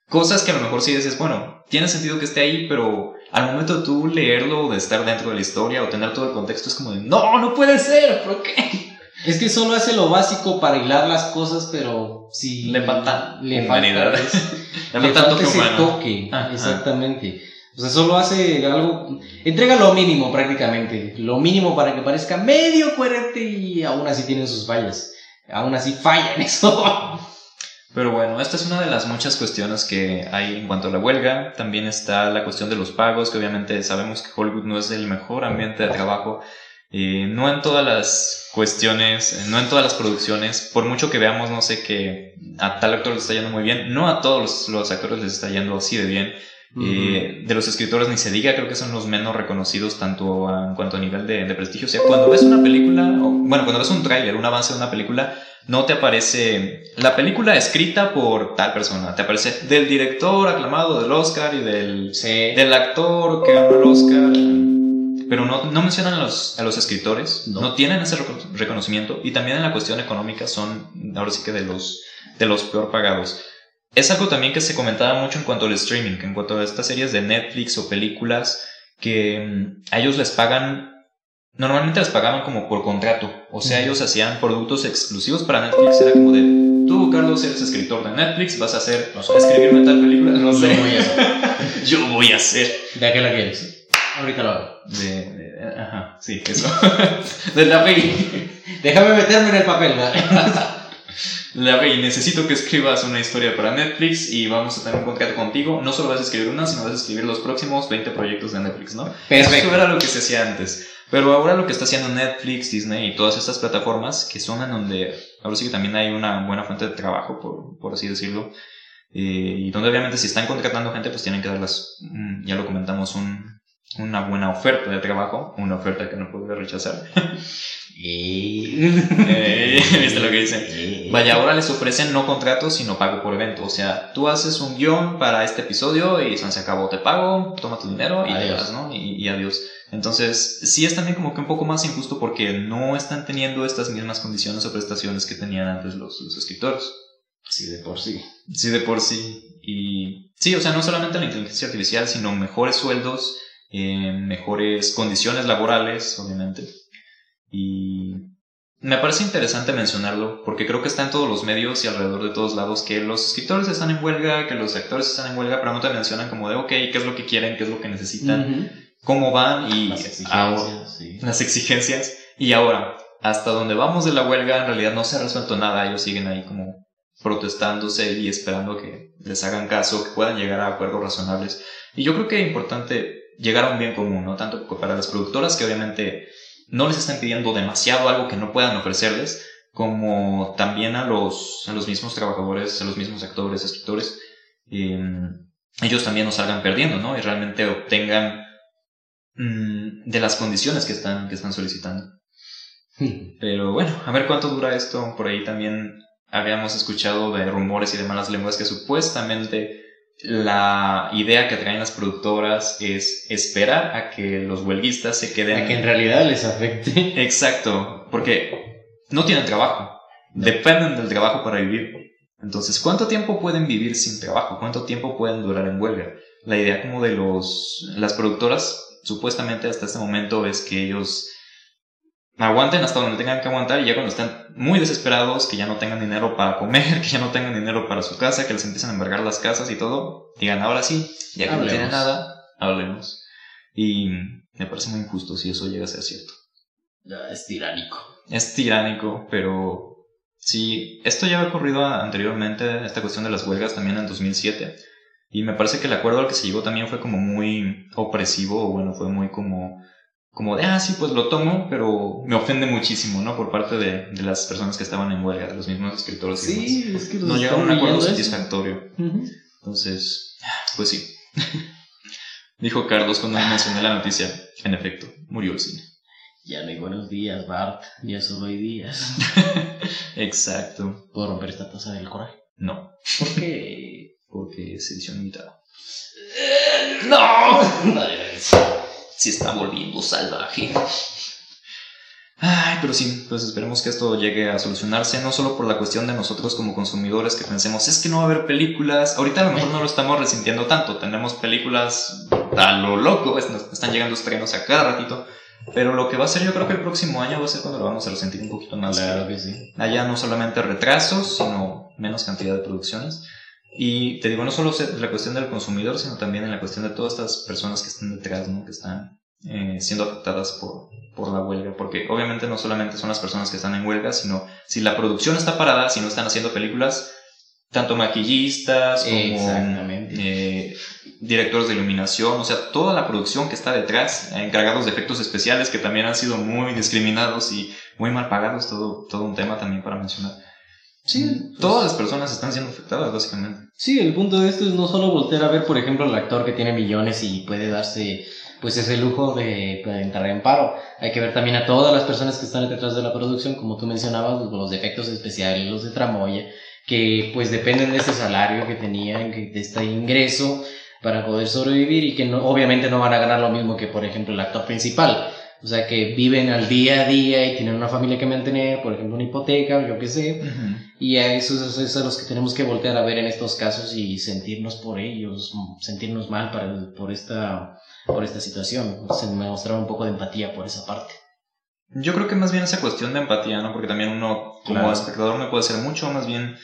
cosas que a lo mejor sí dices, bueno, tiene sentido que esté ahí, pero al momento de tú leerlo, de estar dentro de la historia o tener todo el contexto, es como de, no, no puede ser, ¿por qué? Es que solo hace lo básico para hilar las cosas, pero si Le falta le humanidad. falta, ese- Le falta toque toque, exactamente. O sea, solo hace algo, entrega lo mínimo prácticamente, lo mínimo para que parezca medio coherente y aún así tienen sus fallas. Aún así falla en eso. Pero bueno, esta es una de las muchas cuestiones que hay en cuanto a la huelga. También está la cuestión de los pagos, que obviamente sabemos que Hollywood no es el mejor ambiente de trabajo. Eh, no en todas las cuestiones, no en todas las producciones, por mucho que veamos, no sé, que a tal actor le está yendo muy bien, no a todos los actores les está yendo así de bien. Eh, de los escritores ni se diga, creo que son los menos reconocidos tanto a- en cuanto a nivel de, de prestigio. O sea, cuando ves una película, o, bueno, cuando ves un tráiler, un avance de una película, no te aparece la película escrita por tal persona, te aparece del director aclamado del Oscar y del, Sí. del actor que ganó el Oscar. Pero no, no mencionan a los, a los escritores, No. no. tienen ese recono- reconocimiento y también en la cuestión económica son ahora sí que de los, de los peor pagados. Es algo también que se comentaba mucho en cuanto al streaming, en cuanto a estas series de Netflix o películas que mm, a ellos les pagan, normalmente les pagaban como por contrato, o sea, ellos hacían productos exclusivos para Netflix, era como de, tú Carlos eres escritor de Netflix, vas a hacer, No sé. escribirme tal película, no sé, Yo voy a hacer. yo voy a hacer. ¿De qué la quieres? Ahorita lo hago. De, de- ajá, sí, eso. de la API. Déjame meterme en el papel, ¿no? La API, necesito que escribas una historia para Netflix y vamos a tener un contrato contigo. No solo vas a escribir una, sino vas a escribir los próximos 20 proyectos de Netflix, ¿no? Perfecto. Eso era lo que se hacía antes. Pero ahora lo que está haciendo Netflix, Disney y todas estas plataformas, que son en donde ahora sí que también hay una buena fuente de trabajo, por, por así decirlo, eh, y donde obviamente si están contratando gente, pues tienen que darles, mm, ya lo comentamos, un, una buena oferta de trabajo, una oferta que no puede rechazar. Eh, ¿Viste lo que dice? Vaya, ahora les ofrecen no contrato, sino pago por evento. O sea, tú haces un guion para este episodio y se acabó, te pago, toma tu dinero y te Adiós. vas, ¿no? Y, y adiós. Entonces, sí es también como que un poco más injusto porque no están teniendo estas mismas condiciones o prestaciones que tenían antes los, los escritores. Sí, de por sí. Sí, de por sí. Y sí, o sea, no solamente la inteligencia artificial, sino mejores sueldos, eh, mejores condiciones laborales, obviamente. Y me parece interesante mencionarlo, porque creo que está en todos los medios y alrededor de todos lados que los escritores están en huelga, que los actores están en huelga, pero no te mencionan como de, ok, ¿qué es lo que quieren? ¿Qué es lo que necesitan? ¿Cómo van? Y Las ahora- exigencias, sí. las exigencias. Y ahora, hasta donde vamos de la huelga, en realidad no se ha resuelto nada. Ellos siguen ahí como protestándose y esperando que les hagan caso, que puedan llegar a acuerdos razonables. Y yo creo que es importante llegar a un bien común, ¿no? Tanto para las productoras que obviamente no les están pidiendo demasiado algo que no puedan ofrecerles, como también a los, a los mismos trabajadores, a los mismos actores, escritores, eh, ellos también no salgan perdiendo, ¿no? Y realmente obtengan mm, de las condiciones que están, que están solicitando. Pero bueno, a ver cuánto dura esto. Por ahí también habíamos escuchado de rumores y de malas lenguas que supuestamente la idea que traen las productoras es esperar a que los huelguistas se queden. A que en realidad les afecte. Exacto, porque no tienen trabajo. Dependen del trabajo para vivir. Entonces, ¿cuánto tiempo pueden vivir sin trabajo? ¿Cuánto tiempo pueden durar en huelga? La idea como de los las productoras supuestamente hasta este momento es que ellos aguanten hasta donde tengan que aguantar y ya cuando están muy desesperados, que ya no tengan dinero para comer, que ya no tengan dinero para su casa, que les empiezan a embargar las casas y todo, digan ahora sí, ya que no Hablemos. tienen nada, hablemos. Y me parece muy injusto si eso llega a ser cierto. Es tiránico. Es tiránico, pero sí, esto ya ha ocurrido anteriormente, esta cuestión de las huelgas también en 2007. Y me parece que el acuerdo al que se llegó también fue como muy opresivo, o bueno, fue muy como, como de, ah, sí, pues lo tomo, pero me ofende muchísimo, ¿no? Por parte de, de las personas que estaban en huelga, de los mismos escritores y demás. es que No llegaron a un acuerdo satisfactorio. Entonces, pues sí. Dijo Carlos cuando mencioné la noticia. En efecto, murió el cine. Ya no hay buenos días, Bart. Ya solo hay días. Exacto. ¿Puedo romper esta taza del coraje? No, ¿Por qué? porque es edición limitada. ¡No! Se está volviendo salvaje. Ay, pero sí, pues esperemos que esto llegue a solucionarse, no solo por la cuestión de nosotros como consumidores que pensemos, es que no va a haber películas, ahorita a lo mejor no lo estamos resintiendo tanto, tenemos películas a lo loco, es- nos están llegando estrenos a cada ratito, pero lo que va a ser yo creo que el próximo año va a ser cuando lo vamos a resentir un poquito más. Claro que sí. Haya no solamente retrasos, sino menos cantidad de producciones. Y te digo, no solo se- la cuestión del consumidor, sino también en la cuestión de todas estas personas que están detrás, ¿no? que están eh, siendo afectadas por, por la huelga. Porque obviamente no solamente son las personas que están en huelga, sino si la producción está parada, si no están haciendo películas, tanto maquillistas como eh, directores de iluminación, o sea, toda la producción que está detrás, encargados de efectos especiales que también han sido muy discriminados y muy mal pagados, todo, todo un tema también para mencionar. Sí, Todas las personas están siendo afectadas, básicamente. Sí, el punto de esto es no solo voltear a ver, por ejemplo, al actor que tiene millones y puede darse pues ese lujo de, de entrar en paro. Hay que ver también a todas las personas que están detrás de la producción, como tú mencionabas, los, los efectos especiales, los de tramoya, que pues dependen de ese salario que tenían, de este ingreso para poder sobrevivir y que no, obviamente no van a ganar lo mismo que, por ejemplo, el actor principal. O sea, que viven al día a día y tienen una familia que mantener, por ejemplo, una hipoteca, yo qué sé. Y a esos es a los que tenemos que voltear a ver en estos casos y sentirnos por ellos, sentirnos mal para, por, esta, por esta situación. Se me mostraba un poco de empatía por esa parte. Yo creo que más bien esa cuestión de empatía, ¿no? Porque también uno, como Claro. espectador, no puede ser mucho, más bien.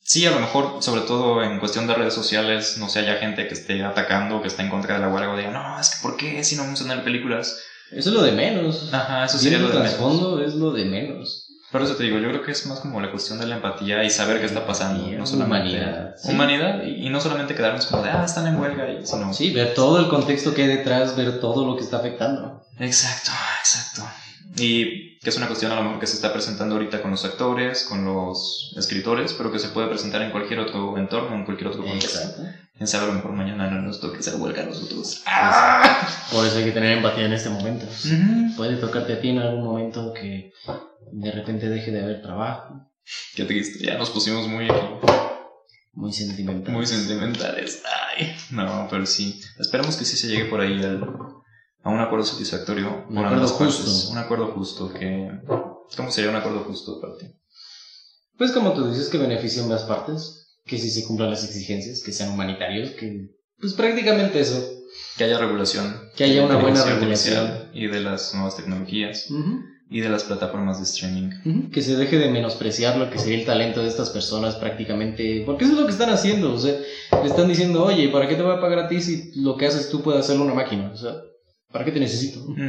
Sí, a lo mejor, sobre todo en cuestión de redes sociales, no sé, haya gente que esté atacando, que esté en contra de la huelga, o diga, no, es que ¿por qué si no tener películas? Eso es lo de menos. Ajá, eso sería lo de el menos. trasfondo es lo de menos. Por eso te digo, yo creo que es más como la cuestión de la empatía y saber qué está pasando. No solamente humanidad, sí. humanidad y, y no solamente quedarnos como de, ah, están en huelga, y, sino. Sí, ver todo el contexto que hay detrás, ver todo lo que está afectando. Exacto, exacto. Y que es una cuestión a lo mejor que se está presentando ahorita con los actores, con los escritores, pero que se puede presentar en cualquier otro entorno, en cualquier otro contexto. Exacto. Quién sabe, a lo mejor mañana no nos toque hacer huelga a nosotros. Por eso hay que tener empatía en este momento. Puede tocarte a ti en algún momento que de repente deje de haber trabajo. Qué triste, ya nos pusimos muy, Muy sentimental. muy sentimentales. Ay, no, pero sí. Esperemos que sí se llegue por ahí al- a un acuerdo satisfactorio. Un acuerdo partes. justo. Un acuerdo justo que... ¿Cómo sería un acuerdo justo para ti? Pues como tú dices que beneficia ambas partes, que si se cumplan las exigencias, que sean humanitarios, que pues prácticamente eso. Que haya regulación. Que haya una buena regulación. Y de las nuevas tecnologías. Y de las plataformas de streaming. Que se deje de menospreciar lo que sería el talento de estas personas prácticamente, porque eso es lo que están haciendo, o sea, le están diciendo, oye, ¿para qué te voy a pagar a ti si lo que haces tú puede hacerlo una máquina? O sea, ¿para qué te necesito? Ujú.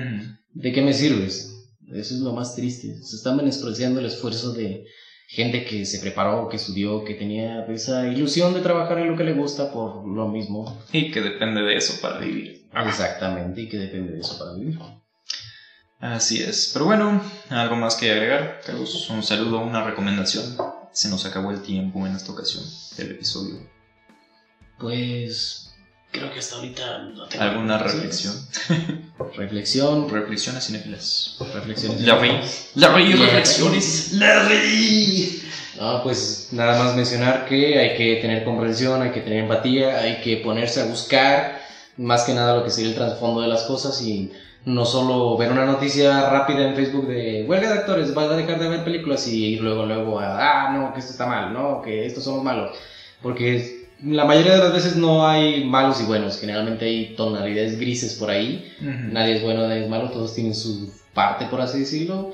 ¿De qué me sirves? Eso es lo más triste. Se está menospreciando el esfuerzo de gente que se preparó, que estudió, que tenía esa ilusión de trabajar en lo que le gusta por lo mismo. Y que depende de eso para vivir. Exactamente, y que depende de eso para vivir. Así es. Pero bueno, algo más que agregar. Carlos, un saludo, una recomendación. Se nos acabó el tiempo en esta ocasión del episodio. Pues creo que hasta ahorita no tengo ¿Alguna reflexión? Reflexión, Reflexiones cinéfilas. reflexiones. La reí. La reí, La reflexiones. La reí. No, pues nada más mencionar que hay que tener comprensión, hay que tener empatía, hay que ponerse a buscar más que nada lo que sería el trasfondo de las cosas y no solo ver una noticia rápida en Facebook de huelga de actores, vas a dejar de ver películas y ir luego luego a, ah, no, que esto está mal, no, que estos somos malos, porque la mayoría de las veces no hay malos y buenos, generalmente hay tonalidades grises por ahí, Nadie es bueno, nadie es malo, todos tienen su parte, por así decirlo.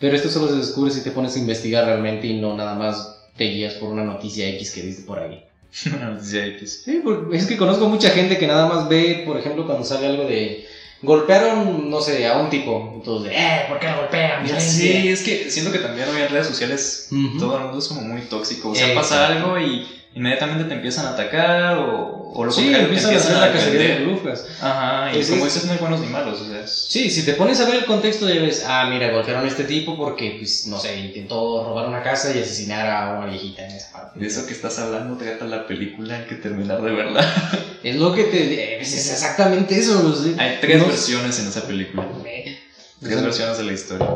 Pero esto solo se descubre si te pones a investigar realmente y no nada más te guías por una noticia X que viste por ahí. Una noticia X. Sí, porque es que conozco mucha gente que nada más ve, por ejemplo, cuando sale algo de golpearon, no sé, a un tipo. Entonces, eh, ¿por qué lo golpean? Ya sí, es que siento que también hoy en redes sociales todo el mundo es como muy tóxico. O sea, pasa algo y inmediatamente te empiezan a atacar o, o lo Sí, contrario, te empiezan a hacer la cacería de brujas. Ajá, y Es- como es- dices, no hay buenos ni malos, o sea, es... Sí, si te pones a ver el contexto, ya ves, ah, mira, golpearon a este tipo porque, pues, no sé, intentó robar una casa y asesinar a una viejita en esa parte. De eso que estás hablando trata la película, hay que terminar de verla. Es lo que te... Es exactamente eso. o sea, Hay tres no- versiones en esa película. Eh, Tres versiones de la historia.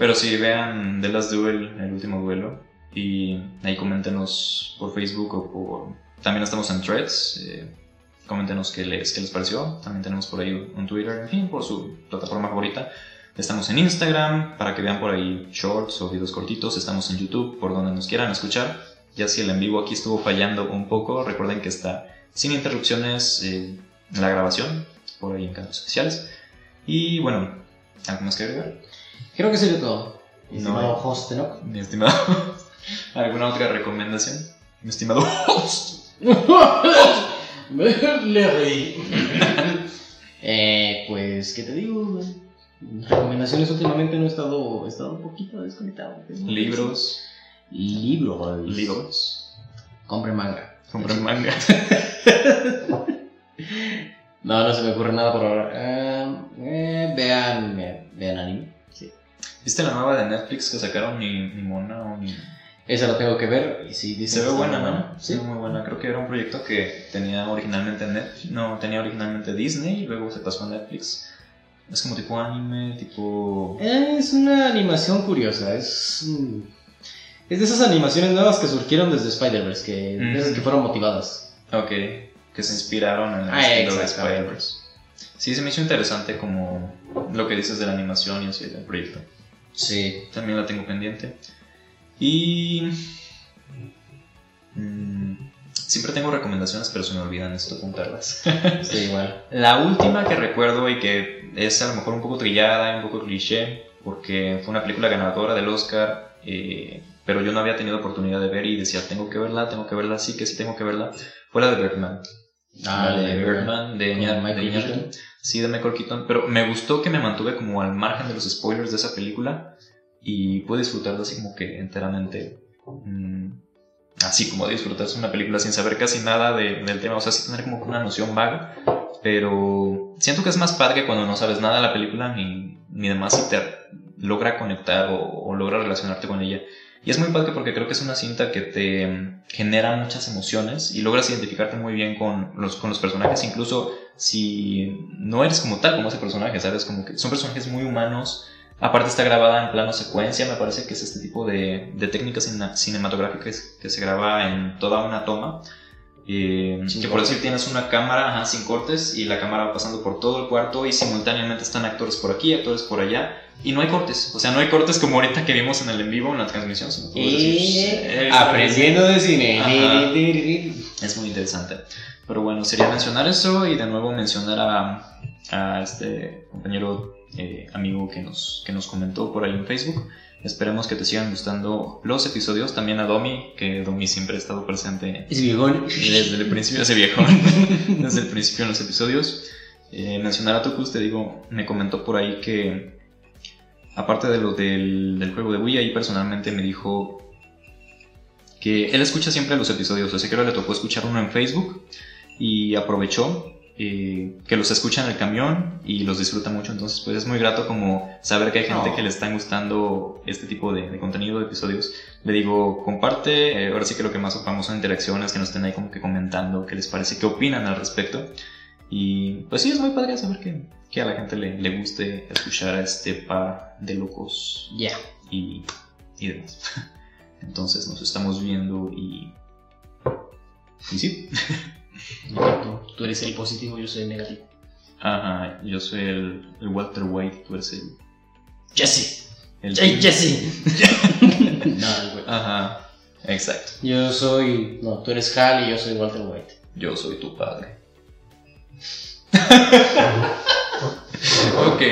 Pero sí, vean The Last Duel, el último duelo. Y ahí coméntenos por Facebook o por... También estamos en Threads. eh, coméntenos qué les, qué les pareció. También tenemos por ahí un Twitter, en fin, por su plataforma favorita. Estamos en Instagram para que vean por ahí shorts o videos cortitos. Estamos en YouTube por donde nos quieran escuchar. Ya si el en vivo aquí estuvo fallando un poco, recuerden que está sin interrupciones eh, la grabación por ahí en canales especiales. Y bueno, ¿algo más que agregar? Creo que sería todo. Mi No estimado hay. host, ¿no? Mi estimado. ¿Alguna otra recomendación? Mi estimado host. Le reí. eh, pues, ¿qué te digo? Recomendaciones últimamente no he estado, he estado un poquito desconectado. Libros. Libros. Libros. Compre manga. Compren manga. No, no se me ocurre nada por ahora. Eh, eh, vean, eh, vean anime. Sí. ¿Viste la nueva de Netflix que sacaron ni, ni Mona o ni... Esa la tengo que ver y sí, dice Se ve buena, ¿no? Sí. Se ve muy buena. Creo que era un proyecto que tenía originalmente Netflix. No, tenía originalmente Disney y luego se pasó a Netflix. Es como tipo anime, tipo... Es una animación curiosa, es... Es de esas animaciones nuevas que surgieron desde Spider-Verse, que, de esas que fueron motivadas. Ok, que se inspiraron en el Ah, estilo de. Spider-Verse. Sí, se me hizo interesante como lo que dices de la animación y así del proyecto. Sí. También la tengo pendiente. Y... mm, siempre tengo recomendaciones, pero se me olvidan esto apuntarlas. Sí, igual. La última que recuerdo y que es a lo mejor un poco trillada y un poco cliché, porque fue una película ganadora del Oscar, eh, pero yo no había tenido oportunidad de ver y decía, tengo que verla, tengo que verla, sí que sí tengo que verla, fue la de Birdman. Ah, la de Birdman, de, Con Iñar- Michael de. Keaton. Sí, de Michael Keaton, pero me gustó que me mantuve como al margen de los spoilers de esa película y pude disfrutarla así como que enteramente. mm, así como disfrutarse una película sin saber casi nada de- del tema, o sea, sí tener como una noción vaga, pero siento que es más padre cuando no sabes nada de la película ni, ni demás y te logra conectar o, o logra relacionarte con ella. Y es muy padre porque creo que es una cinta que te genera muchas emociones y logras identificarte muy bien con los, con los personajes, incluso si no eres como tal como ese personaje, ¿sabes? Como que son personajes muy humanos. Aparte está grabada en plano secuencia, me parece que es este tipo de, de técnicas cine- cinematográficas que se graba en toda una toma. Eh, que por decir tienes una cámara ajá, sin cortes y la cámara va pasando por todo el cuarto y simultáneamente están actores por aquí, actores por allá y no hay cortes. O sea, no hay cortes como ahorita que vimos en el en vivo, en la transmisión. sino puedes decir, eh, aprendiendo de cine. Ajá. es muy interesante. Pero bueno, sería mencionar eso y de nuevo mencionar a, a este compañero eh, amigo que nos, que nos comentó por ahí en Facebook. Esperemos que te sigan gustando los episodios. También a Domi, que Domi siempre ha estado presente Es viejón. desde el principio, ese viejo, desde el principio en los episodios. Eh, mencionar a Tocus, te digo, me comentó por ahí que, aparte de lo del, del juego de Wii, ahí personalmente me dijo que él escucha siempre los episodios, así que ahora le tocó escuchar uno en Facebook y aprovechó eh, que los escucha en el camión y los disfruta mucho, entonces pues es muy grato como saber que hay gente que le están gustando este tipo de, de contenido, de episodios. Le digo, comparte, eh, ahora sí que lo que más ocupamos son interacciones, que nos estén ahí como que comentando qué les parece, qué opinan al respecto. Y pues sí, es muy padre saber que, que a la gente le, le guste escuchar a este par de locos Ya. y, y demás. Entonces nos estamos viendo y... Y sí. Tú, tú eres el positivo, yo soy el negativo. Ajá, yo soy el, el Walter White, tú eres el... Jesse. el Hey, Jesse. no, el güey. Ajá, exacto. Yo soy. No, tú eres Hal y yo soy Walter White. Yo soy tu padre. ok.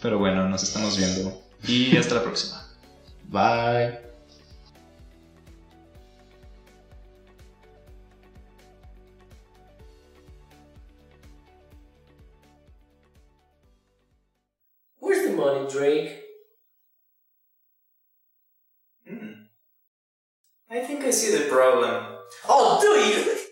Pero bueno, nos estamos viendo. Y hasta la próxima. Bye. money, Drake. Mm. I think I see the problem. Oh, do you?